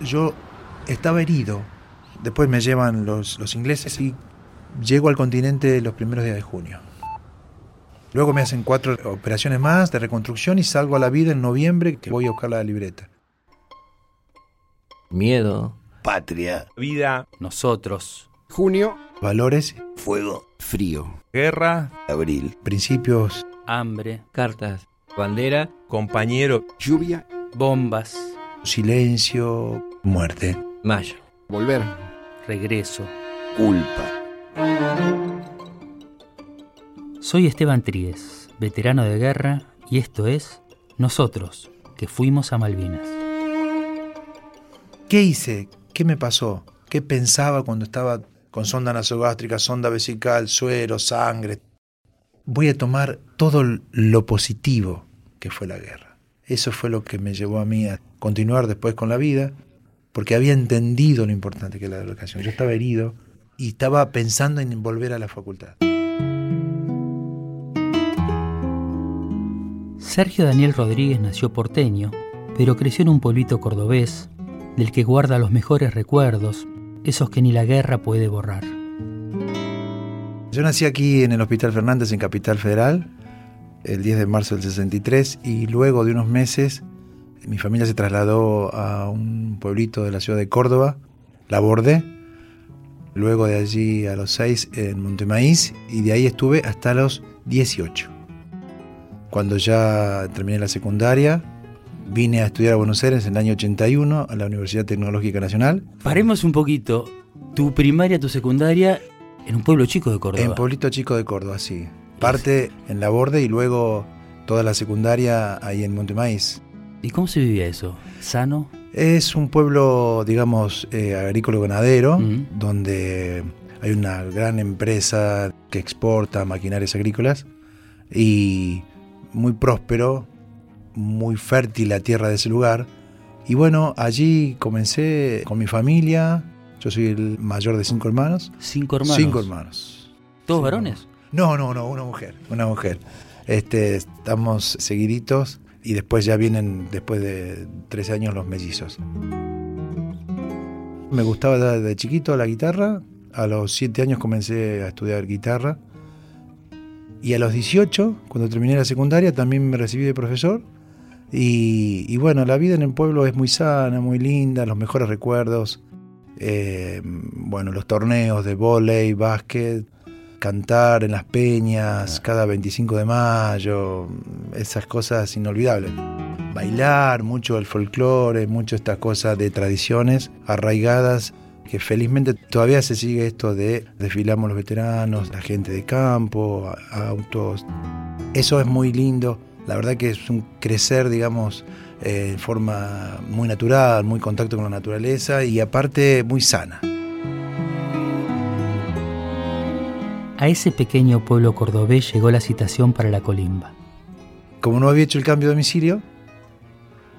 yo estaba herido. Después me llevan los, los ingleses y llego al continente los primeros días de junio. Luego me hacen cuatro operaciones más de reconstrucción y salgo a la vida en noviembre que voy a buscar la libreta. Miedo. Patria. Vida. Nosotros. Junio. Valores, Fuego. Frío. Guerra. Abril. principios, Hambre. Cartas. Bandera. Compañero. Lluvia. Bombas. silencio, muerte. Mayo. Volver. Regreso. Culpa. Soy Esteban Tríez, veterano de guerra, y esto es Nosotros, que fuimos a Malvinas. ¿Qué hice? ¿Qué me pasó? ¿Qué pensaba cuando estaba con sonda nasogástrica, sonda vesical, suero, sangre? Voy a tomar todo lo positivo que fue la guerra. Eso fue lo que me llevó a mí a continuar después con la vida, porque había entendido lo importante que era la educación. Yo estaba herido y estaba pensando en volver a la facultad. Sergio Daniel Rodríguez nació porteño, pero creció en un pueblito cordobés, del que guarda los mejores recuerdos, esos que ni la guerra puede borrar. Yo nací aquí en el Hospital Fernández, en Capital Federal, el 10 de marzo del 63, y luego de unos meses mi familia se trasladó a un pueblito de la ciudad de Córdoba, La Borde, luego de allí a los 6 en Montemaíz, y de ahí estuve hasta los 18. Cuando ya terminé la secundaria, vine a estudiar a Buenos Aires en el año 81 a la Universidad Tecnológica Nacional, Paremos un poquito. Tu primaria, tu secundaria, en un pueblo chico de Córdoba. En Pueblito Chico de Córdoba, sí. Parte en La Borde y luego toda la secundaria ahí en Montemaíz. ¿Y cómo se vivía eso? ¿Sano? Es un pueblo, digamos, eh, agrícola-ganadero, donde hay una gran empresa que exporta maquinarias agrícolas y muy próspero, muy fértil la tierra de ese lugar. Y bueno, allí comencé con mi familia. Yo soy el mayor de cinco hermanos. ¿Cinco hermanos? Cinco hermanos. ¿Todos varones? No, no, no, una mujer, una mujer. Este, estamos seguiditos y después ya vienen, después de 13 años, los mellizos. Me gustaba de, de chiquito la guitarra. A los 7 años comencé a estudiar guitarra. Y a los 18, cuando terminé la secundaria, también me recibí de profesor. Y, bueno, la vida en el pueblo es muy sana, muy linda, los mejores recuerdos. Eh, bueno, los torneos de vóley, básquet, cantar en las peñas cada 25 de mayo, esas cosas inolvidables. Bailar, mucho el folclore, mucho estas cosas de tradiciones arraigadas que felizmente todavía se sigue esto de desfilamos los veteranos, la gente de campo, autos. Eso es muy lindo. La verdad que es un crecer, digamos, eh, en forma muy natural, muy contacto con la naturaleza y aparte muy sana. A ese pequeño pueblo cordobés llegó la citación para la colimba. Como no había hecho el cambio de domicilio,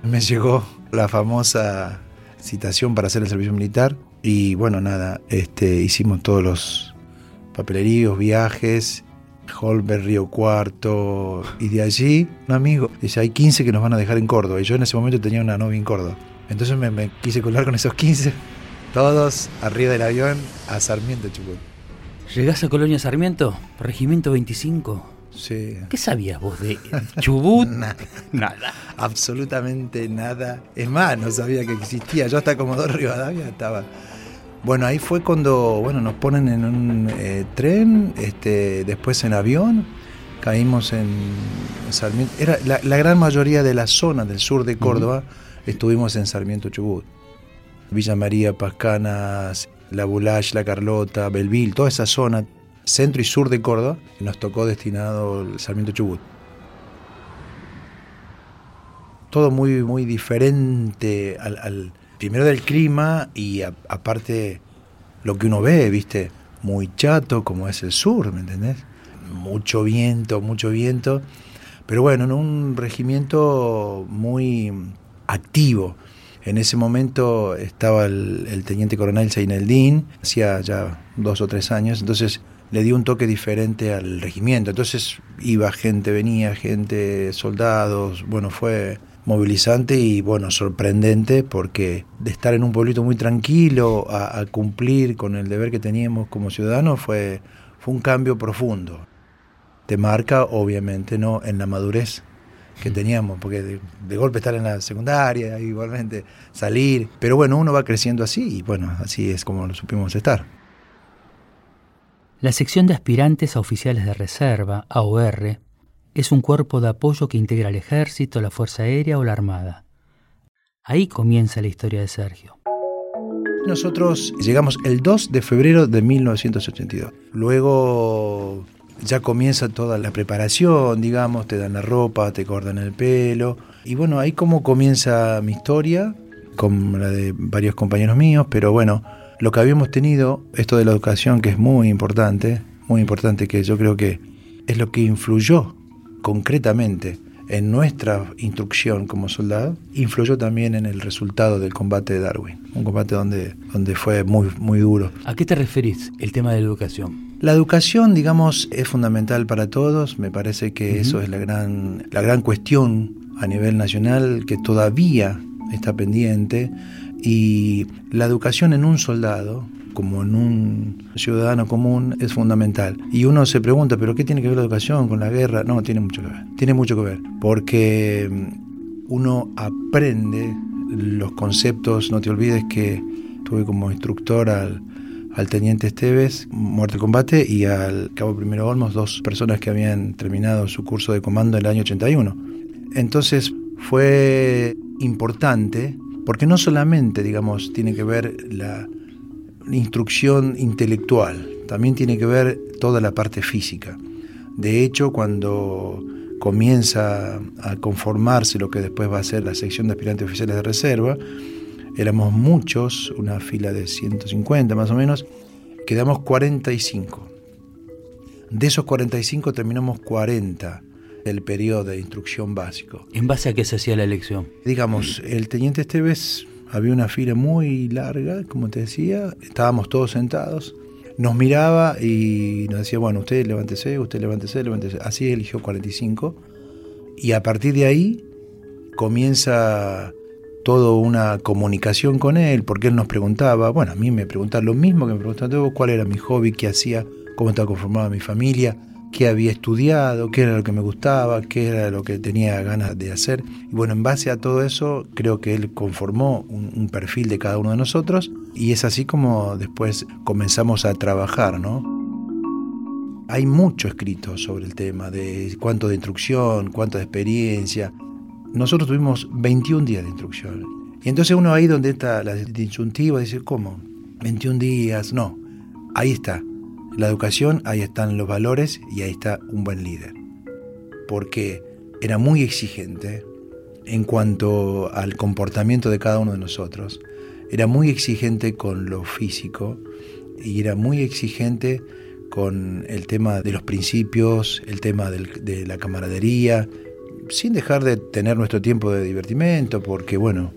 me llegó la famosa citación para hacer el servicio militar y bueno, nada, este, hicimos todos los papeleríos, viajes, Holber, Río Cuarto y de allí un amigo dice, hay 15 que nos van a dejar en Córdoba y yo en ese momento tenía una novia en Córdoba. Entonces me, me quise colar con esos 15, todos arriba del avión a Sarmiento, Chubut. ¿Llegás a Colonia Sarmiento? Regimiento 25. Sí. ¿Qué sabías vos de Chubut? Nada. Nada. absolutamente nada. Es más, no sabía que existía. Yo hasta Comodoro Rivadavia estaba. Bueno, ahí fue cuando bueno, nos ponen en un eh, tren, este, después en avión, caímos en Sarmiento. Era la, la gran mayoría de la zona del sur de Córdoba, estuvimos en Sarmiento Chubut. Villa María, Pascanas, La Bulache, La Carlota, Belville, toda esa zona, centro y sur de Córdoba, nos tocó destinado el Sarmiento Chubut todo muy, muy diferente al, al- primero del clima y a- aparte lo que uno ve, viste, muy chato como es el sur, ¿me entendés? Mucho viento, mucho viento, pero bueno, en un regimiento muy activo. En ese momento estaba el, teniente coronel Seineldín, hacía ya dos o tres años, entonces le dio un toque diferente al regimiento. Entonces iba gente, venía gente, soldados, bueno, fue movilizante y bueno, sorprendente porque de estar en un pueblito muy tranquilo a, a cumplir con el deber que teníamos como ciudadanos fue, fue un cambio profundo. Te marca, obviamente, ¿no? en la madurez que teníamos, porque de, de, golpe estar en la secundaria, igualmente salir, pero bueno, uno va creciendo así y bueno, así es como lo supimos estar. La sección de aspirantes a oficiales de reserva, AOR, es un cuerpo de apoyo que integra el ejército, la Fuerza Aérea o la Armada. Ahí comienza la historia de Sergio. Nosotros llegamos el 2 de febrero de 1982. Luego ya comienza toda la preparación, digamos, te dan la ropa, te cortan el pelo. Y bueno, ahí como comienza mi historia, con la de varios compañeros míos, pero bueno, lo que habíamos tenido, esto de la educación que es muy importante, muy importante que yo creo que es lo que influyó concretamente en nuestra instrucción como soldado, influyó también en el resultado del combate de Darwin, un combate donde, donde fue muy, muy duro. ¿A qué te referís el tema de la educación? La educación, digamos, es fundamental para todos, me parece que uh -huh. eso es la gran, la gran cuestión a nivel nacional que todavía está pendiente y la educación en un soldado, como en un ciudadano común, es fundamental. Y uno se pregunta, ¿pero qué tiene que ver la educación con la guerra? No, tiene mucho que ver. Tiene mucho que ver, porque uno aprende los conceptos, no te olvides que tuve como instructor al, al teniente Esteves, muerte de combate, y al cabo primero Olmos, dos personas que habían terminado su curso de comando en el año 81. Entonces fue importante porque no solamente, digamos, tiene que ver la instrucción intelectual, también tiene que ver toda la parte física. De hecho, cuando comienza a conformarse lo que después va a ser la sección de aspirantes oficiales de reserva, éramos muchos, una fila de 150 más o menos, quedamos 45. De esos 45 terminamos 40 del periodo de instrucción básico. ¿En base a qué se hacía la elección? Digamos, el teniente Esteves había una fila muy larga, como te decía, estábamos todos sentados, nos miraba y nos decía, bueno, usted levántese, usted levántese, levántese. Así eligió 45 y a partir de ahí comienza toda una comunicación con él, porque él nos preguntaba, bueno, a mí me preguntaba lo mismo que me preguntaban cuál era mi hobby, qué hacía, cómo estaba conformada mi familia, qué había estudiado, qué era lo que me gustaba, qué era lo que tenía ganas de hacer. Y bueno, en base a todo eso, creo que él conformó un, un, perfil de cada uno de nosotros y es así como después comenzamos a trabajar, ¿no? Hay mucho escrito sobre el tema de cuánto de instrucción, cuánto de experiencia. Nosotros tuvimos 21 días de instrucción. Y entonces uno ahí donde está la disyuntiva dice, ¿cómo? 21 días, no. Ahí está, la educación, ahí están los valores y ahí está un buen líder. Porque era muy exigente en cuanto al comportamiento de cada uno de nosotros. Era muy exigente con lo físico y era muy exigente con el tema de los principios, el tema de la camaradería, sin dejar de tener nuestro tiempo de divertimento, porque bueno,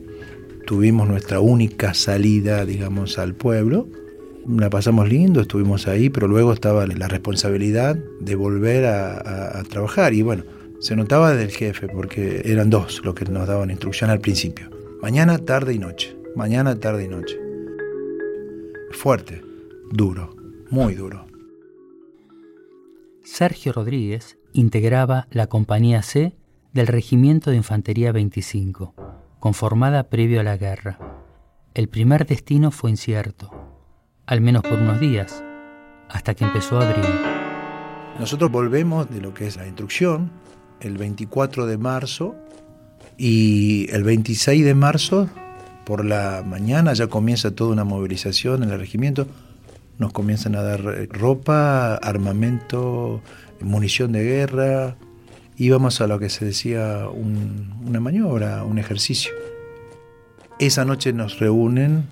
tuvimos nuestra única salida, digamos, al pueblo la pasamos lindo, estuvimos ahí, pero luego estaba la responsabilidad de volver a, a, trabajar. Y bueno, se notaba del jefe, porque eran dos los que nos daban instrucción al principio. Mañana, tarde y noche. Mañana, tarde y noche. Fuerte, duro, muy duro. Sergio Rodríguez integraba la Compañía C del Regimiento de Infantería 25, conformada previo a la guerra. El primer destino fue incierto al menos por unos días, hasta que empezó abril. Nosotros volvemos de lo que es la instrucción el 24 de marzo y el 26 de marzo por la mañana ya comienza toda una movilización en el regimiento. Nos comienzan a dar ropa, armamento, munición de guerra. Íbamos a lo que se decía un, una maniobra, un ejercicio. Esa noche nos reúnen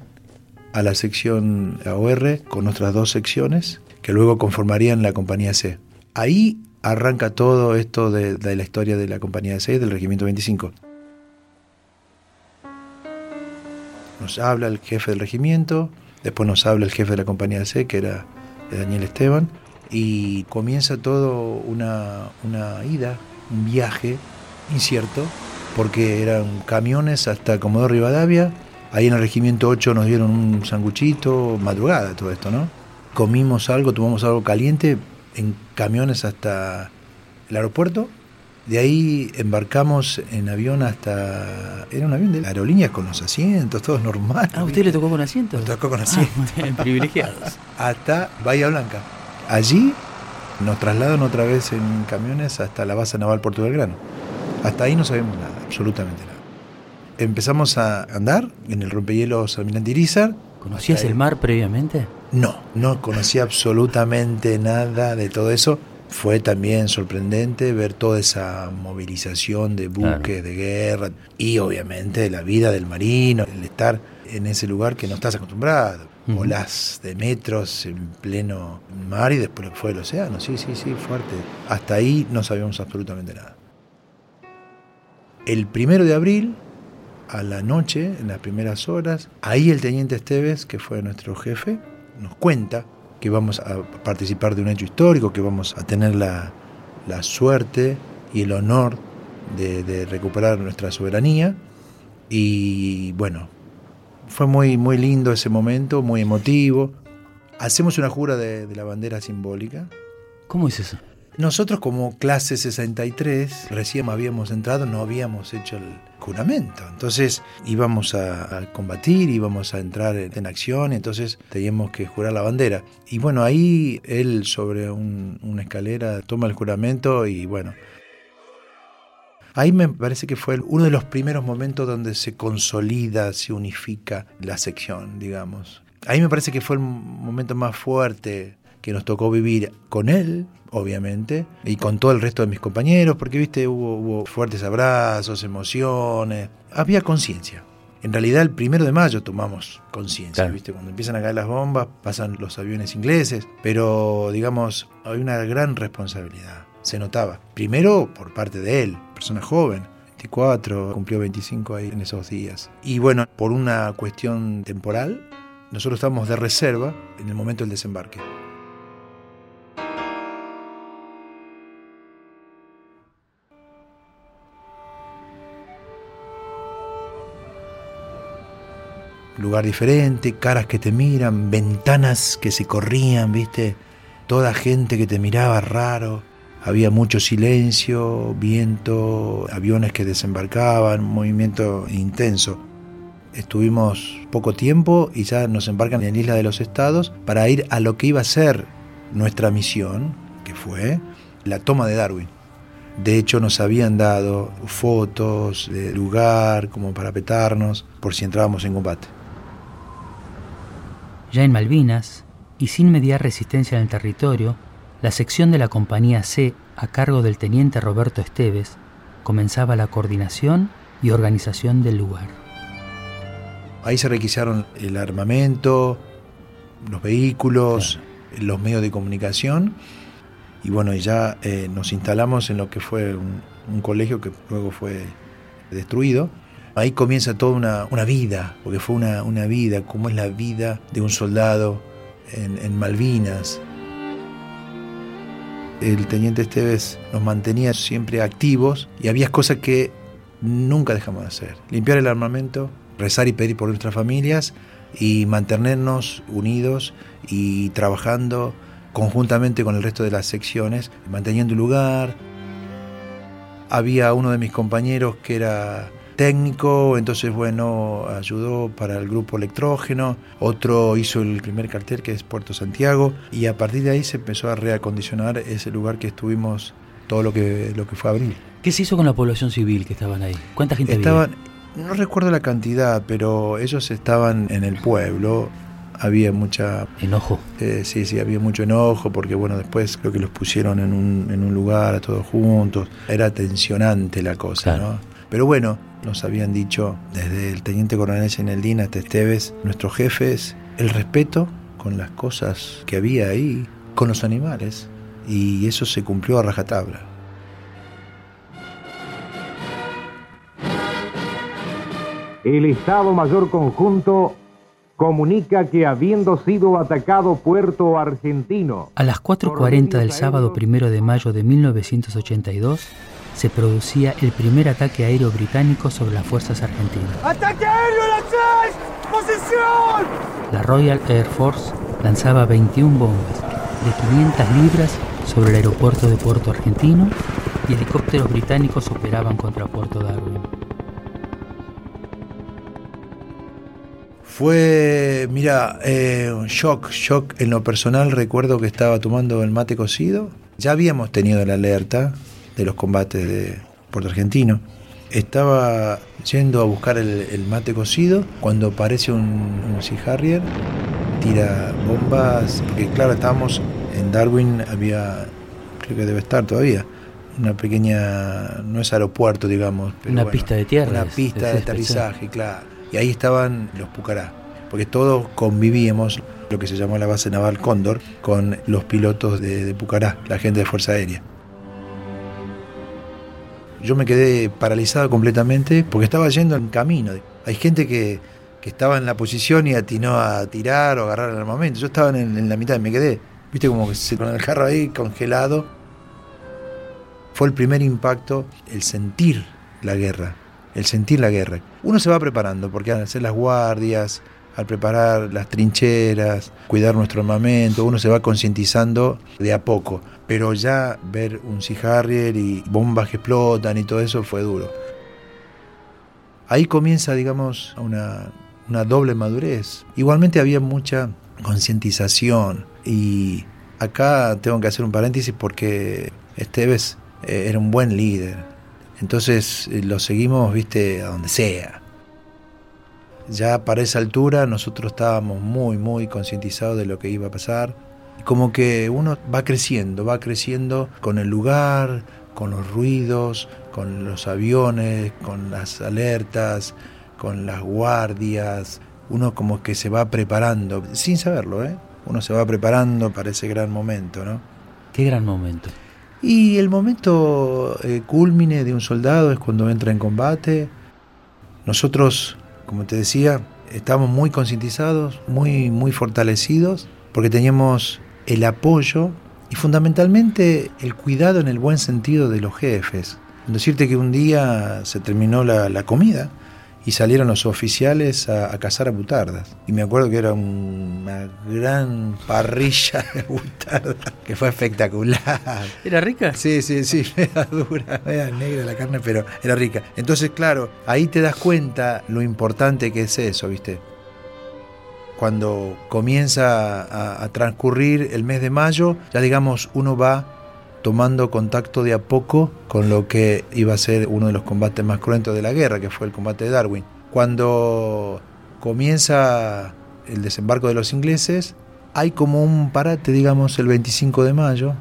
a la sección AOR con otras dos secciones que luego conformarían la compañía C. Ahí arranca todo esto de, de la historia de la compañía C del Regimiento 25. Nos habla el jefe del regimiento, después nos habla el jefe de la compañía C, que era Daniel Esteban, y comienza todo una, una ida, un viaje incierto, porque eran camiones hasta Comodoro Rivadavia. Ahí en el Regimiento 8 nos dieron un sanguchito, madrugada todo esto, ¿no? Comimos algo, tomamos algo caliente en camiones hasta el aeropuerto. De ahí embarcamos en avión hasta... Era un avión de aerolíneas con los asientos, todo normal. Ah, ¿usted le tocó con asiento? Nos tocó con asiento. Ah, privilegiados. hasta Bahía Blanca. Allí nos trasladan otra vez en camiones hasta la base naval Puerto Belgrano. Hasta ahí no sabemos nada, absolutamente nada. Empezamos a andar en el rompehielos Almirante Irizar. ¿Conocías el mar previamente? No, no conocía absolutamente nada de todo eso. Fue también sorprendente ver toda esa movilización de buques, de guerra y obviamente la vida del marino, el estar en ese lugar que no estás acostumbrado. Volás de metros en pleno mar y después fue el océano. Sí, sí, sí, fuerte. Hasta ahí no sabíamos absolutamente nada. El primero de abril, a la noche, en las primeras horas, ahí el teniente Esteves, que fue nuestro jefe, nos cuenta que vamos a participar de un hecho histórico, que vamos a tener la, suerte y el honor de, recuperar nuestra soberanía. Y bueno, fue muy, muy lindo ese momento, muy emotivo. Hacemos una jura de, de la bandera simbólica. ¿Cómo es eso? Nosotros como clase 63 recién habíamos entrado, no habíamos hecho el juramento. Entonces íbamos a, combatir, íbamos a entrar en, acción, entonces teníamos que jurar la bandera. Y bueno, ahí él sobre una escalera toma el juramento y bueno, Ahí me parece que fue uno de los primeros momentos donde se consolida, se unifica la sección, digamos. Ahí me parece que fue el momento más fuerte que nos tocó vivir con él, obviamente, y con todo el resto de mis compañeros, porque, viste, hubo, fuertes abrazos, emociones, había conciencia. En realidad el primero de mayo tomamos conciencia, ¿viste? Cuando empiezan a caer las bombas, pasan los aviones ingleses, pero digamos, hay una gran responsabilidad, se notaba. Primero por parte de él, persona joven, 24, cumplió 25 ahí en esos días. Y bueno, por una cuestión temporal, nosotros estábamos de reserva en el momento del desembarque. lugar diferente, caras que te miran, ventanas que se corrían, ¿viste? Toda gente que te miraba raro. Había mucho silencio, viento, aviones que desembarcaban, movimiento intenso. Estuvimos poco tiempo y ya nos embarcan en la Isla de los Estados para ir a lo que iba a ser nuestra misión, que fue la toma de Darwin. De hecho, nos habían dado fotos de lugar como para petarnos por si entrábamos en combate. Ya en Malvinas, y sin mediar resistencia en el territorio, la sección de la Compañía C, a cargo del teniente Roberto Esteves, comenzaba la coordinación y organización del lugar. Ahí se requisaron el armamento, los vehículos, los medios de comunicación, y bueno, ya eh, nos instalamos en lo que fue un colegio que luego fue destruido Ahí comienza toda una, vida, porque fue una, vida, como es la vida de un soldado en, Malvinas. El teniente Esteves nos mantenía siempre activos y había cosas que nunca dejamos de hacer. Limpiar el armamento, rezar y pedir por nuestras familias y mantenernos unidos y trabajando conjuntamente con el resto de las secciones, manteniendo el lugar. Había uno de mis compañeros que era técnico, entonces bueno, ayudó para el grupo electrógeno, otro hizo el primer cartel que es Puerto Santiago y a partir de ahí se empezó a reacondicionar ese lugar que estuvimos todo lo que, lo que fue abril. ¿Qué se hizo con la población civil que estaban ahí? ¿Cuánta gente estaban, No recuerdo la cantidad, pero ellos estaban en el pueblo, había mucha... ¿Enojo? Eh, sí, sí, había mucho enojo porque, bueno, después creo que los pusieron en un, en un lugar a todos juntos. Era tensionante la cosa, ¿no? Pero bueno, nos habían dicho desde el teniente coronel Seneldín hasta Esteves, nuestros jefes, el respeto con las cosas que había ahí, con los animales, y eso se cumplió a rajatabla. El Estado Mayor Conjunto comunica que habiendo sido atacado Puerto Argentino... A las 4.40 del sábado primero de mayo de 1982, se producía el primer ataque aéreo británico sobre las fuerzas argentinas. ¡Ataque aéreo a las 6! ¡Posición! La Royal Air Force lanzaba 21 bombas de 500 libras sobre el aeropuerto de Puerto Argentino y helicópteros británicos operaban contra Puerto Darwin. Fue, mira, eh, un shock, shock. En lo personal recuerdo que estaba tomando el mate cocido. Ya habíamos tenido la alerta de los combates de Puerto Argentino. Estaba yendo a buscar el, mate cocido cuando aparece un, un Sea Harrier, tira bombas, porque claro, estábamos en Darwin, había, creo que debe estar todavía, una pequeña, no es aeropuerto, digamos. una pista de tierra. Una pista de aterrizaje, claro. Y ahí estaban los Pucará, porque todos convivíamos, lo que se llamó la base naval Cóndor, con los pilotos de, de Pucará, la gente de Fuerza Aérea. Yo me quedé paralizado completamente porque estaba yendo en camino. Hay gente que, que estaba en la posición y atinó a tirar o agarrar el armamento. Yo estaba en, en la mitad y me quedé. Viste como que con el carro ahí congelado. Fue el primer impacto, el sentir la guerra, el sentir la guerra. Uno se va preparando porque al hacer las guardias, al preparar las trincheras, cuidar nuestro armamento, uno se va concientizando de a poco. Pero ya ver un Sea Harrier y bombas que explotan y todo eso fue duro. Ahí comienza, digamos, una, una doble madurez. Igualmente había mucha concientización y acá tengo que hacer un paréntesis porque Esteves eh, era un buen líder. Entonces eh, lo seguimos, viste, a donde sea ya para esa altura nosotros estábamos muy, muy concientizados de lo que iba a pasar. Como que uno va creciendo, va creciendo con el lugar, con los ruidos, con los aviones, con las alertas, con las guardias. Uno como que se va preparando, sin saberlo, ¿eh? Uno se va preparando para ese gran momento, ¿no? ¿Qué gran momento? Y el momento eh, culmine de un soldado es cuando entra en combate. Nosotros como te decía, estábamos muy concientizados, muy, muy fortalecidos, porque teníamos el apoyo y fundamentalmente el cuidado en el buen sentido de los jefes. Decirte que un día se terminó la, la comida y salieron los oficiales a, cazar a butardas. Y me acuerdo que era una gran parrilla de butardas, que fue espectacular. ¿Era rica? Sí, sí, sí, era dura, era negra la carne, pero era rica. Entonces, claro, ahí te das cuenta lo importante que es eso, ¿viste? Cuando comienza a, a transcurrir el mes de mayo, ya digamos, uno va tomando contacto de a poco con lo que iba a ser uno de los combates más cruentos de la guerra, que fue el combate de Darwin. Cuando comienza el desembarco de los ingleses, hay como un parate, digamos, el 25 de mayo.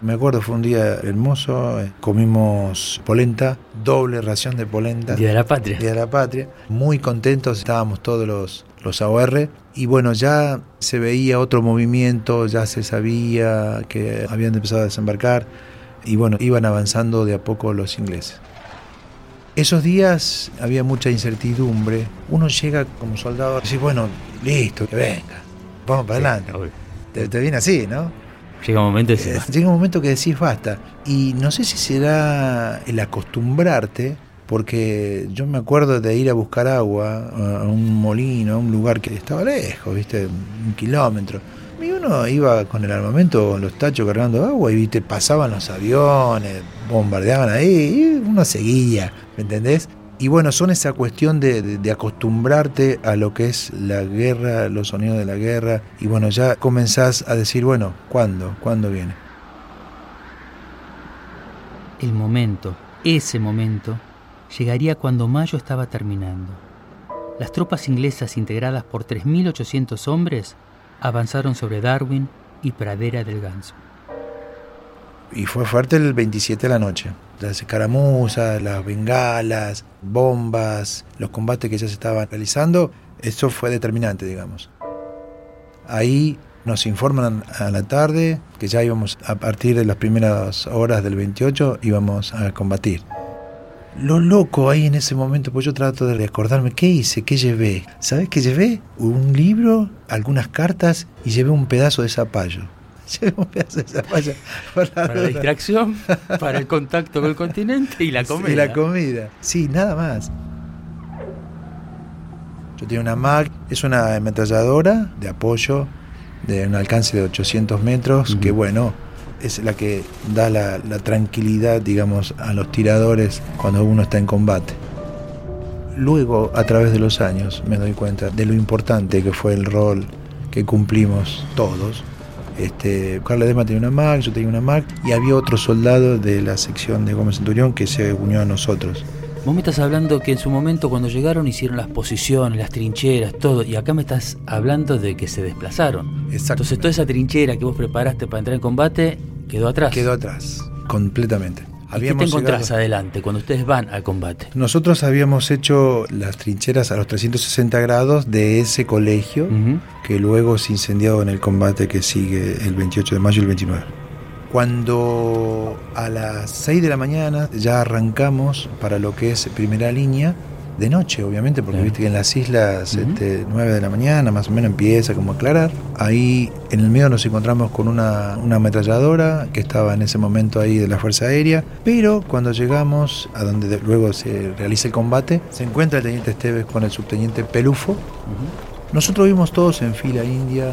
Me acuerdo, fue un día hermoso, eh, comimos polenta, doble ración de polenta. Día de la Patria. Día de la Patria. Muy contentos, estábamos todos los, los AOR. Y bueno, ya se veía otro movimiento, ya se sabía que habían empezado a desembarcar y bueno, iban avanzando de a poco los ingleses. Esos días había mucha incertidumbre. Uno llega como soldado y dice, bueno, listo, que venga, vamos para adelante. Te, viene así, ¿no? Llega un momento eh, Llega un momento que decís basta. Y no sé si será el acostumbrarte porque yo me acuerdo de ir a buscar agua a un molino, a un lugar que estaba lejos, viste, un kilómetro. Y uno iba con el armamento, con los tachos cargando agua y viste, pasaban los aviones, bombardeaban ahí, y uno seguía, ¿me entendés? Y bueno, son esa cuestión de, de, acostumbrarte a lo que es la guerra, los sonidos de la guerra, y bueno, ya comenzás a decir, bueno, ¿cuándo? ¿Cuándo viene? El momento, ese momento, llegaría cuando mayo estaba terminando. Las tropas inglesas integradas por 3.800 hombres avanzaron sobre Darwin y Pradera del Ganso. Y fue fuerte el 27 de la noche. Las escaramuzas, las bengalas, bombas, los combates que ya se estaban realizando, eso fue determinante, digamos. Ahí nos informan a la tarde que ya íbamos, a partir de las primeras horas del 28, íbamos a combatir lo loco ahí en ese momento, pues yo trato de recordarme qué hice, qué llevé. ¿Sabes qué llevé? Un libro, algunas cartas y llevé un pedazo de zapallo. Llevé un pedazo de zapallo por la Para la distracción, para el contacto con el continente y la comida. Y la comida. Sí, nada más. Yo tenía una MAC, es una ametralladora de apoyo de un alcance de 800 metros, que bueno, es la que da la, la tranquilidad, digamos, a los tiradores cuando uno está en combate. Luego, a través de los años, me doy cuenta de lo importante que fue el rol que cumplimos todos. Este, Carla Dema tenía una MAC, yo tenía una MAC, y había otro soldado de la sección de Gómez Centurión que se unió a nosotros. Vos me estás hablando que en su momento cuando llegaron hicieron las posiciones, las trincheras, todo, y acá me estás hablando de que se desplazaron. Exacto. Entonces toda esa trinchera que vos preparaste para entrar en combate quedó atrás. Quedó atrás, completamente. ¿Y qué te encontrás llegado- adelante cuando ustedes van al combate? Nosotros habíamos hecho las trincheras a los 360 grados de ese colegio Ujú. que luego se incendió en el combate que sigue el 28 de mayo y el 29. Cuando a las 6 de la mañana ya arrancamos para lo que es primera línea, de noche obviamente, porque viste que en las islas este, 9 de la mañana más o menos empieza como a aclarar. Ahí en el medio nos encontramos con una, una ametralladora que estaba en ese momento ahí de la Fuerza Aérea, pero cuando llegamos a donde de- luego se realiza el combate, se encuentra el teniente Esteves con el subteniente Pelufo, nosotros vimos todos en fila india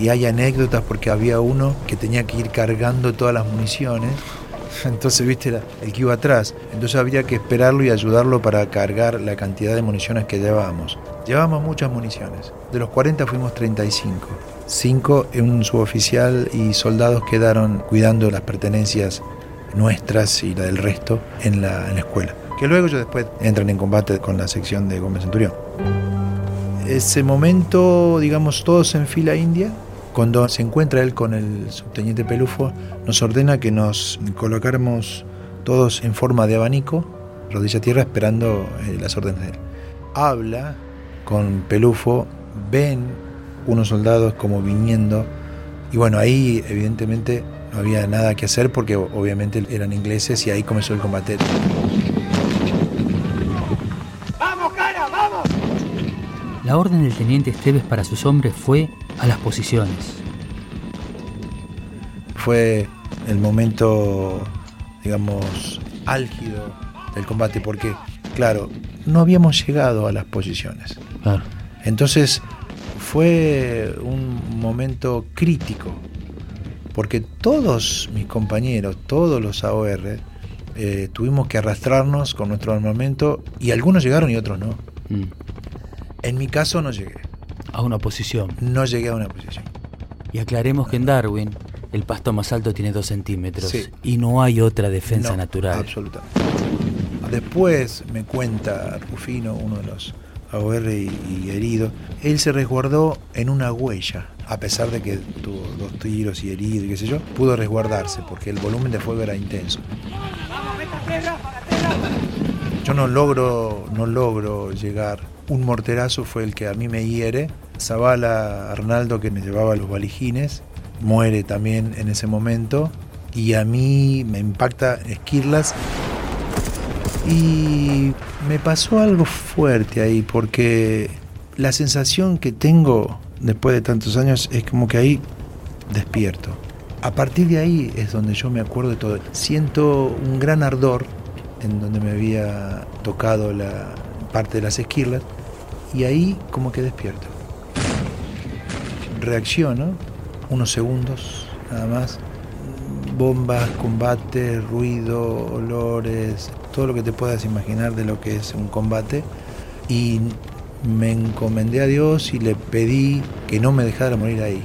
y hay anécdotas porque había uno que tenía que ir cargando todas las municiones. Entonces, viste, el que iba atrás. Entonces había que esperarlo y ayudarlo para cargar la cantidad de municiones que llevábamos. Llevábamos muchas municiones. De los 40 fuimos 35. Cinco, un suboficial y soldados quedaron cuidando las pertenencias nuestras y la del resto en la, en la escuela. Que luego ellos después entran en combate con la sección de Gómez Centurión ese momento, digamos, todos en fila india, cuando se encuentra él con el subteniente Pelufo, nos ordena que nos colocáramos todos en forma de abanico, rodilla a tierra, esperando eh, las órdenes de él. Habla con Pelufo, ven unos soldados como viniendo, y bueno, ahí evidentemente no había nada que hacer porque obviamente eran ingleses y ahí comenzó el combate. ¡Vamos, cara, vamos! La orden del teniente Esteves para sus hombres fue a las posiciones. fue el momento, digamos, álgido del combate, porque, claro, no habíamos llegado a las posiciones. Claro. Entonces fue un momento crítico, porque todos mis compañeros, todos los AOR, eh, tuvimos que arrastrarnos con nuestro armamento y algunos llegaron y otros no. Mm. En mi caso no llegué, A una posición. no llegué a una posición. Y aclaremos que en Darwin el pasto más alto tiene 2 centímetros Sí. y no hay otra defensa No, natural. Absolutamente. Después me cuenta Rufino, uno de los AOR y, y herido, él se resguardó en una huella, a pesar de que tuvo dos tiros y herido y qué sé yo, pudo resguardarse porque el volumen de fuego era intenso. ¡Vamos, Yo no logro, no logro llegar. Un morterazo fue el que a mí me hiere. Zavala Arnaldo, que me llevaba los valijines, muere también en ese momento. Y a mí me impacta Esquirlas. Y me pasó algo fuerte ahí, porque la sensación que tengo después de tantos años es como que ahí despierto. A partir de ahí es donde yo me acuerdo de todo. Siento un gran ardor en donde me había tocado la parte de las esquirlas y ahí como que despierto. Reacciono unos segundos nada más. Bombas, combate, ruido, olores, todo lo que te puedas imaginar de lo que es un combate. Y me encomendé a Dios y le pedí que no me dejara morir ahí.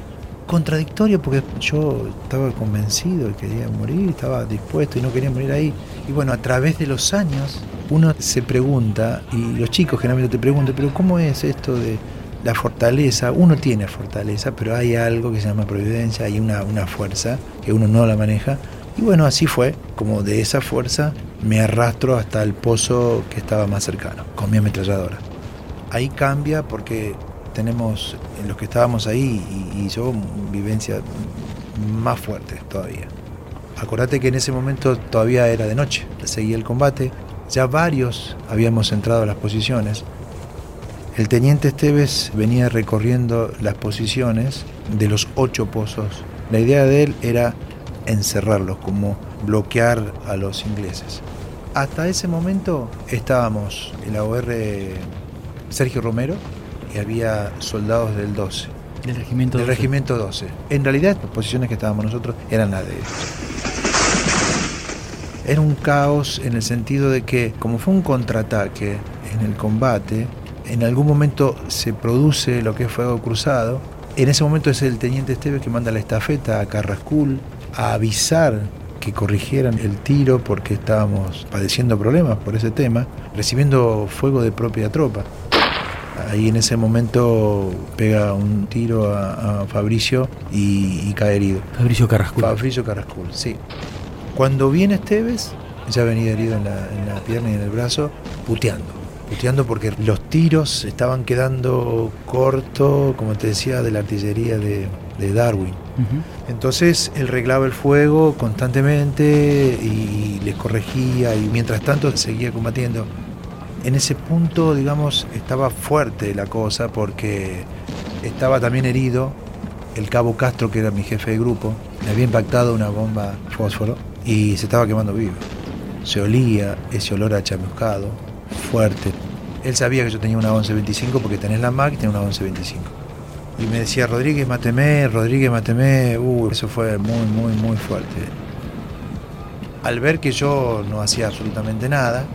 Contradictorio porque yo estaba convencido que quería morir, estaba dispuesto y no quería morir ahí. Y bueno, a través de los años uno se pregunta, y los chicos generalmente te preguntan, pero ¿cómo es esto de la fortaleza? Uno tiene fortaleza, pero hay algo que se llama providencia, hay una, una fuerza que uno no la maneja. Y bueno, así fue, como de esa fuerza me arrastro hasta el pozo que estaba más cercano, con mi ametralladora. Ahí cambia porque tenemos en los que estábamos ahí y, y yo vivencia más fuerte todavía. Acordate que en ese momento todavía era de noche, seguía el combate, ya varios habíamos entrado a las posiciones. El teniente Esteves venía recorriendo las posiciones de los ocho pozos La idea de él era encerrarlos, como bloquear a los ingleses. Hasta ese momento estábamos en la OR Sergio Romero y había soldados del 12. Del regimiento Del 12. regimiento 12. En realidad, las posiciones que estábamos nosotros eran las de ellos. Era un caos en el sentido de que, como fue un contraataque en el combate, en algún momento se produce lo que es fuego cruzado. En ese momento es el teniente Esteves que manda la estafeta a Carrascul a avisar que corrigieran el tiro porque estábamos padeciendo problemas por ese tema, recibiendo fuego de propia tropa. Ahí en ese momento pega un tiro a, a Fabricio y, y cae herido. Fabricio Carrascul. Fabricio Carrascul, sí. Cuando viene Esteves, ya venía herido en la, en la pierna y en el brazo, puteando. Puteando porque los tiros estaban quedando cortos, como te decía, de la artillería de, de Darwin. Entonces él reglaba el fuego constantemente y les corregía y mientras tanto seguía combatiendo. En ese punto, digamos, estaba fuerte la cosa porque estaba también herido el cabo Castro, que era mi jefe de grupo. Le había impactado una bomba fósforo y se estaba quemando vivo. Se olía ese olor a chamuscado, fuerte. Él sabía que yo tenía una 1125 porque tenés la MAC y tenía una 1125. Y me decía, Rodríguez, máteme, Rodríguez, máteme. Uh, eso fue muy, muy, muy fuerte. Al ver que yo no hacía absolutamente nada,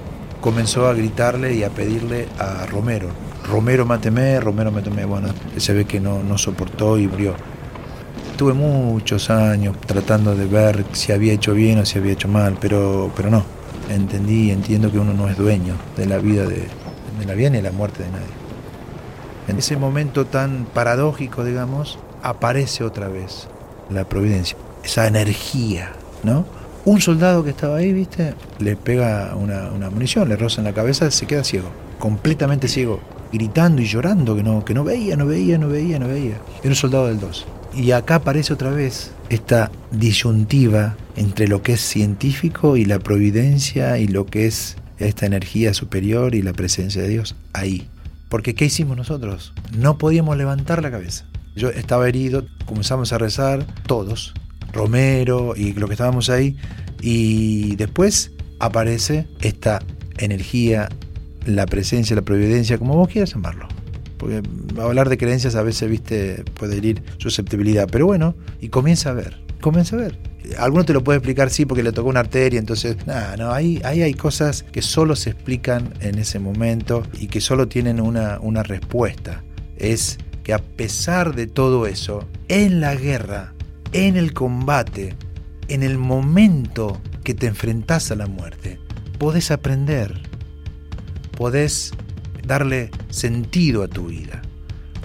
comenzó a gritarle y a pedirle a Romero. Romero, máteme, Romero, máteme. Bueno, se ve que no, no soportó y murió. Tuve muchos años tratando de ver si había hecho bien o si había hecho mal, pero, pero no. Entendí y entiendo que uno no es dueño de la vida de, de la vida ni de la muerte de nadie. En ese momento tan paradójico, digamos, aparece otra vez la providencia, esa energía, ¿no? Un soldado que estaba ahí, ¿viste? Le pega una, munición, le roza en la cabeza, se queda ciego, completamente ciego, gritando y llorando que no, que no veía, no veía, no veía, no veía. Era un soldado del 2. Y acá aparece otra vez esta disyuntiva entre lo que es científico y la providencia y lo que es esta energía superior y la presencia de Dios ahí. Porque ¿qué hicimos nosotros? No podíamos levantar la cabeza. Yo estaba herido, comenzamos a rezar todos, Romero y lo que estábamos ahí, y después aparece esta energía, la presencia, la providencia, como vos quieras llamarlo. Porque hablar de creencias a veces, viste, puede herir susceptibilidad, pero bueno, y comienza a ver, comienza a ver. Alguno te lo puede explicar, sí, porque le tocó una arteria, entonces, nada, no, ahí, ahí hay cosas que solo se explican en ese momento y que solo tienen una, una respuesta. Es que a pesar de todo eso, en la guerra, en el combate, en el momento que te enfrentás a la muerte, podés aprender, podés darle sentido a tu vida.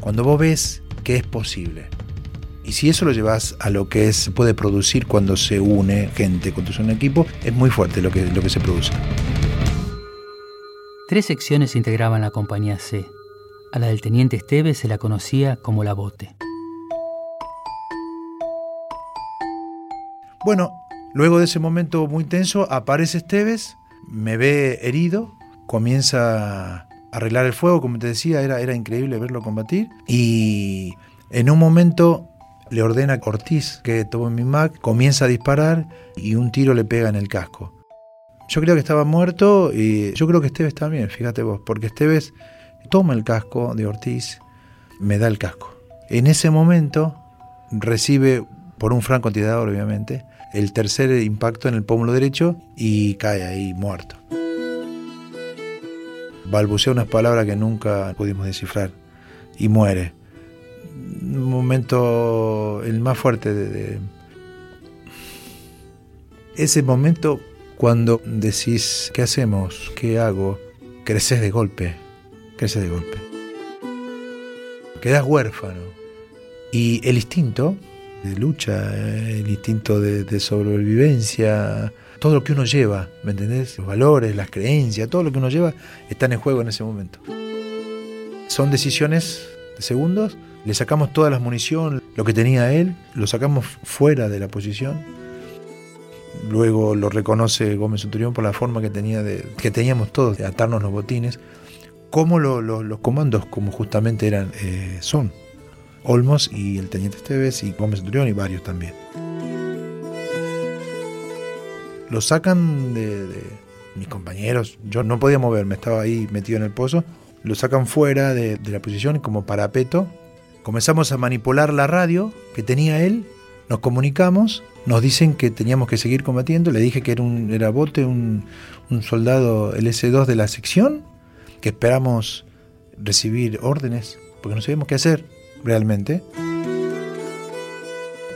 Cuando vos ves que es posible. Y si eso lo llevas a lo que es, puede producir cuando se une gente, cuando se equipo, es muy fuerte lo que, lo que se produce. Tres secciones integraban la compañía C. A la del teniente Esteves se la conocía como la bote. Bueno, luego de ese momento muy tenso, aparece Esteves, me ve herido, comienza a arreglar el fuego, como te decía, era, era increíble verlo combatir. Y en un momento le ordena a Ortiz que tome mi Mac, comienza a disparar y un tiro le pega en el casco. Yo creo que estaba muerto y yo creo que Esteves también, fíjate vos, porque Esteves toma el casco de Ortiz, me da el casco. En ese momento recibe, por un francotirador obviamente, el tercer impacto en el pómulo derecho y cae ahí muerto. Balbucea unas palabras que nunca pudimos descifrar y muere. Un momento, el más fuerte de, de... Ese momento cuando decís, ¿qué hacemos? ¿Qué hago? Creces de golpe, creces de golpe. Quedas huérfano. Y el instinto de lucha, el instinto de, sobrevivencia, todo lo que uno lleva, ¿me entendés? Los valores, las creencias, todo lo que uno lleva están en juego en ese momento. Son decisiones de segundos, le sacamos toda la munición, lo que tenía él, lo sacamos fuera de la posición. Luego lo reconoce Gómez Centurión por la forma que, tenía de, que teníamos todos de atarnos los botines, como lo, los comandos como justamente eran, eh, son. Olmos y el teniente Esteves y Gómez Centurión y varios también. Lo sacan de, mis compañeros, yo no podía moverme, estaba ahí metido en el pozo, lo sacan fuera de, la posición como parapeto. Comenzamos a manipular la radio que tenía él, nos comunicamos, nos dicen que teníamos que seguir combatiendo, le dije que era, un, Bote, un, un soldado LS2 de la sección, que esperamos recibir órdenes, porque no sabíamos qué hacer realmente.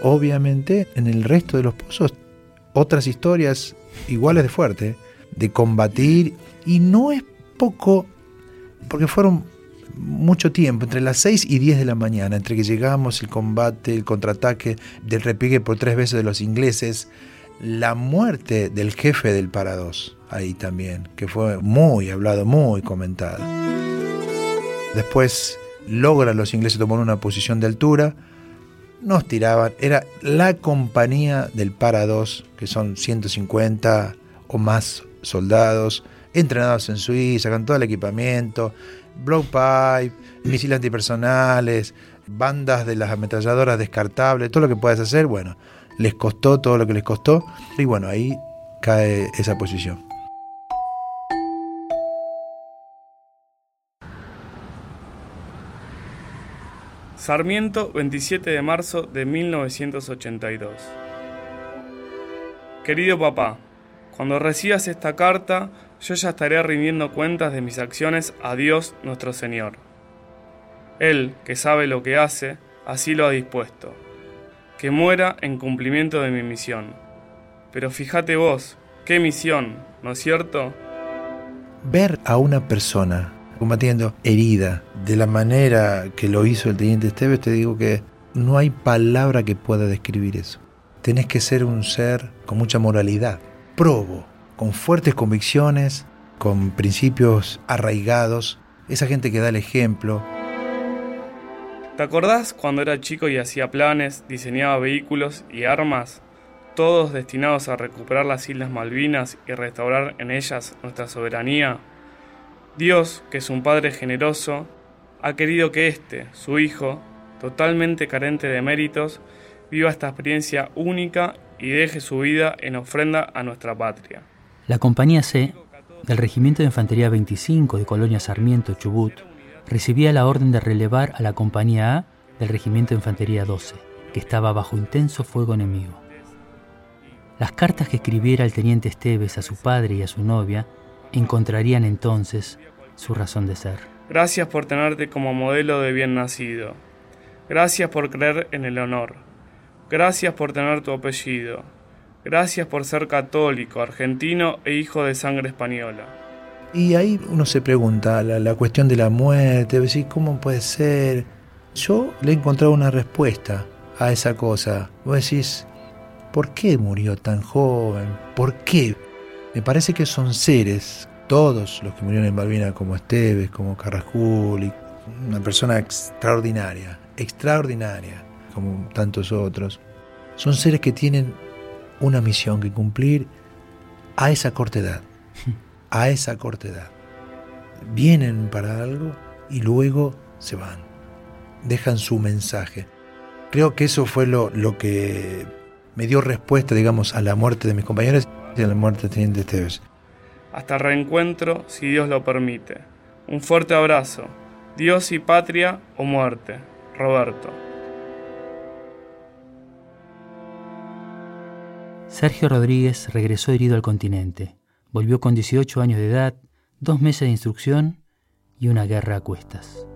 Obviamente, en el resto de los pozos, otras historias iguales de fuerte, de combatir, y no es poco, porque fueron mucho tiempo, entre las 6 y 10 de la mañana, entre que llegamos, el combate, el contraataque, del repique por tres veces de los ingleses, la muerte del jefe del Parados, ahí también, que fue muy hablado, muy comentado. Después logran los ingleses tomar una posición de altura, nos tiraban, era la compañía del Parados, que son 150 o más soldados, entrenados en Suiza, con todo el equipamiento, blowpipe, misiles antipersonales, bandas de las ametralladoras descartables, todo lo que puedas hacer, bueno, les costó todo lo que les costó y bueno, ahí cae esa posición. Sarmiento, 27 de marzo de 1982. Querido papá, cuando recibas esta carta, yo ya estaré rindiendo cuentas de mis acciones a Dios nuestro Señor. Él, que sabe lo que hace, así lo ha dispuesto, que muera en cumplimiento de mi misión. Pero fíjate vos, qué misión, ¿no es cierto? Ver a una persona combatiendo herida de la manera que lo hizo el teniente Esteves, te digo que no hay palabra que pueda describir eso. Tenés que ser un ser con mucha moralidad, probo, con fuertes convicciones, con principios arraigados, esa gente que da el ejemplo. ¿Te acordás cuando era chico y hacía planes, diseñaba vehículos y armas, todos destinados a recuperar las Islas Malvinas y restaurar en ellas nuestra soberanía? Dios, que es un Padre generoso, ha querido que éste, su Hijo, totalmente carente de méritos, viva esta experiencia única y deje su vida en ofrenda a nuestra patria. La Compañía C del Regimiento de Infantería 25 de Colonia Sarmiento, Chubut, recibía la orden de relevar a la Compañía A del Regimiento de Infantería 12, que estaba bajo intenso fuego enemigo. Las cartas que escribiera el teniente Esteves a su padre y a su novia encontrarían entonces su razón de ser. Gracias por tenerte como modelo de bien nacido. Gracias por creer en el honor. Gracias por tener tu apellido. Gracias por ser católico, argentino e hijo de sangre española. Y ahí uno se pregunta, la, la cuestión de la muerte, decir, ¿cómo puede ser? Yo le he encontrado una respuesta a esa cosa. Vos decís, ¿por qué murió tan joven? ¿Por qué? Me parece que son seres, todos los que murieron en Malvinas, como Esteves, como Carrascul, una persona extraordinaria, extraordinaria, como tantos otros. Son seres que tienen una misión que cumplir a esa corta edad, a esa corta edad. Vienen para algo y luego se van, dejan su mensaje. Creo que eso fue lo, lo que me dio respuesta, digamos, a la muerte de mis compañeros y a la muerte teniente Esteves. Hasta reencuentro, si Dios lo permite. Un fuerte abrazo. Dios y patria o muerte. Roberto. Sergio Rodríguez regresó herido al continente. Volvió con 18 años de edad, dos meses de instrucción y una guerra a cuestas.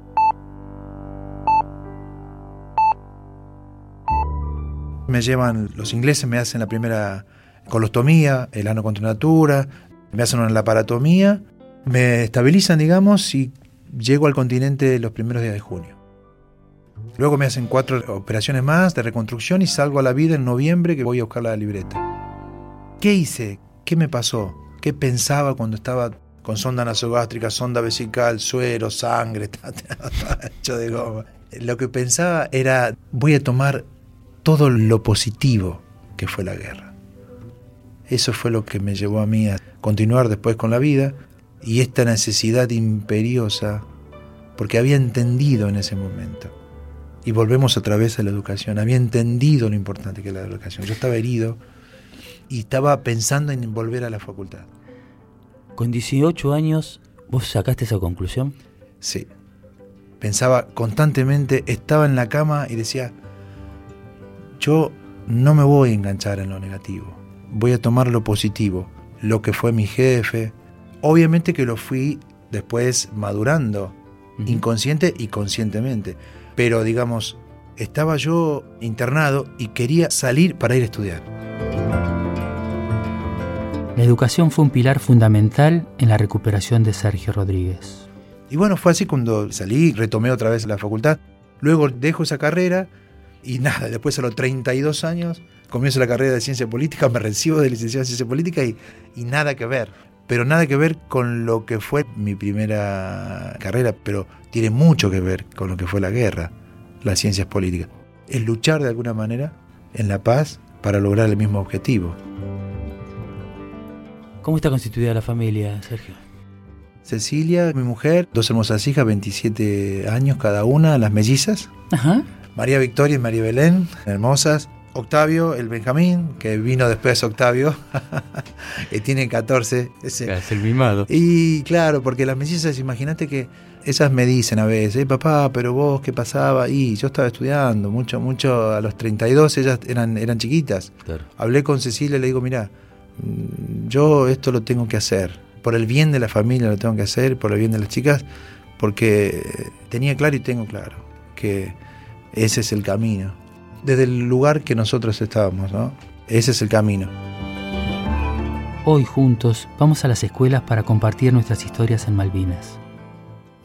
Me llevan los ingleses, me hacen la primera colostomía, el ano contra natura, me hacen una laparatomía, me estabilizan, digamos, y llego al continente los primeros días de junio. Luego me hacen cuatro operaciones más de reconstrucción y salgo a la vida en noviembre que voy a buscar la libreta. ¿Qué hice? ¿Qué me pasó? ¿Qué pensaba cuando estaba con sonda nasogástrica, sonda vesical, suero, sangre, hecho de goma? Lo que pensaba era, voy a tomar todo lo positivo que fue la guerra. Eso fue lo que me llevó a mí a continuar después con la vida y esta necesidad imperiosa, porque había entendido en ese momento y volvemos otra vez a la educación. Había entendido lo importante que era la educación. Yo estaba herido y estaba pensando en volver a la facultad. Con 18 años, ¿vos sacaste esa conclusión? Sí. Pensaba constantemente, estaba en la cama y decía, yo no me voy a enganchar en lo negativo, voy a tomar lo positivo, lo que fue mi jefe. Obviamente que lo fui después madurando, inconsciente y conscientemente, pero digamos, estaba yo internado y quería salir para ir a estudiar. La educación fue un pilar fundamental en la recuperación de Sergio Rodríguez. Y bueno, fue así cuando salí, retomé otra vez la facultad, luego dejo esa carrera y nada, después a los 32 años comienzo la carrera de ciencia política, me recibo de licenciado en ciencia política y, y nada que ver. Pero nada que ver con lo que fue mi primera carrera, pero tiene mucho que ver con lo que fue la guerra, las ciencias políticas. Es luchar de alguna manera en la paz para lograr el mismo objetivo. ¿Cómo está constituida la familia, Sergio? Cecilia, mi mujer, dos hermosas hijas, 27 años cada una, las mellizas. Ajá. María Victoria y María Belén, hermosas. Octavio, el Benjamín, que vino después Octavio, que tiene 14. Ese. Es el mimado. Y claro, porque las mellizas, imagínate que esas me dicen a veces, "Eh, papá, pero vos, ¿qué pasaba? Y yo estaba estudiando, mucho, mucho, a los 32 ellas eran, eran chiquitas. Claro. Hablé con Cecilia y le digo, mira, yo esto lo tengo que hacer, por el bien de la familia lo tengo que hacer, por el bien de las chicas, porque tenía claro y tengo claro que ese es el camino. Desde el lugar que nosotros estábamos, ¿no? Ese es el camino. Hoy juntos vamos a las escuelas para compartir nuestras historias en Malvinas.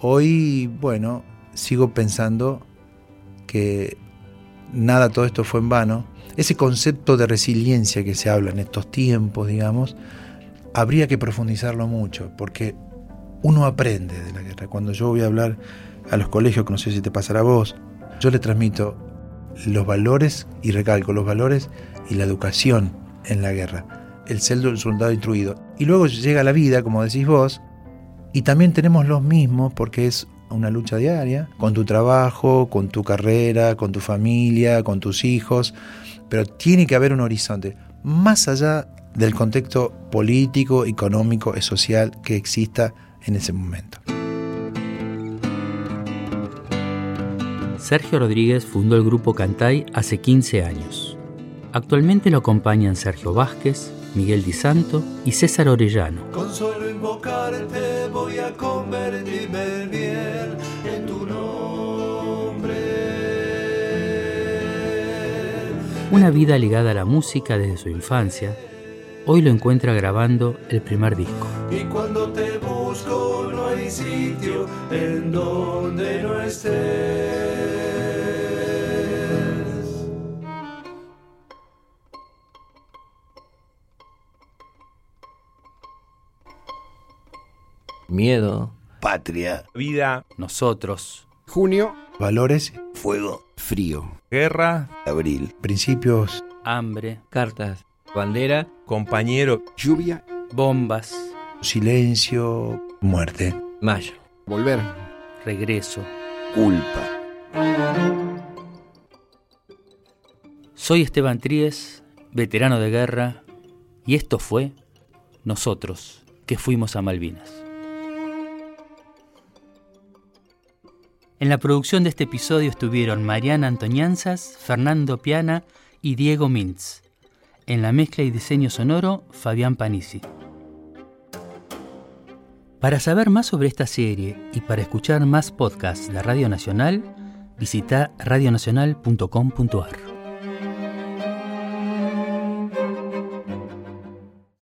Hoy, bueno, sigo pensando que nada, todo esto fue en vano. Ese concepto de resiliencia que se habla en estos tiempos, digamos, habría que profundizarlo mucho, porque uno aprende de la guerra. Cuando yo voy a hablar a los colegios, que no sé si te pasará a vos, yo le transmito los valores y recalco los valores y la educación en la guerra, el ser del soldado instruido. Y luego llega la vida, como decís vos, y también tenemos los mismos porque es una lucha diaria, con tu trabajo, con tu carrera, con tu familia, con tus hijos, pero tiene que haber un horizonte más allá del contexto político, económico y social que exista en ese momento. Sergio Rodríguez fundó el grupo Cantay hace 15 años. Actualmente lo acompañan Sergio Vázquez, Miguel Di Santo y César Orellano. Con solo invocarte voy a convertirme bien en tu nombre. Una vida ligada a la música desde su infancia, hoy lo encuentra grabando el primer disco. Y cuando te busco no hay sitio en donde no estés. Miedo. Patria. Vida. Nosotros. Junio. Valores, Fuego. Frío. Guerra. Abril. principios, Hambre. Cartas. Bandera. Compañero. Lluvia. Bombas. Silencio, muerte. Mayo. Volver. Regreso. Culpa. Soy Esteban Tríez, veterano de guerra, y esto fue Nosotros, que fuimos a Malvinas. En la producción de este episodio estuvieron Mariana Antoñanzas, Fernando Piana y Diego Mintz. En la mezcla y diseño sonoro, Fabián Panisi. Para saber más sobre esta serie y para escuchar más podcasts de Radio Nacional, visita radionacional.com.ar.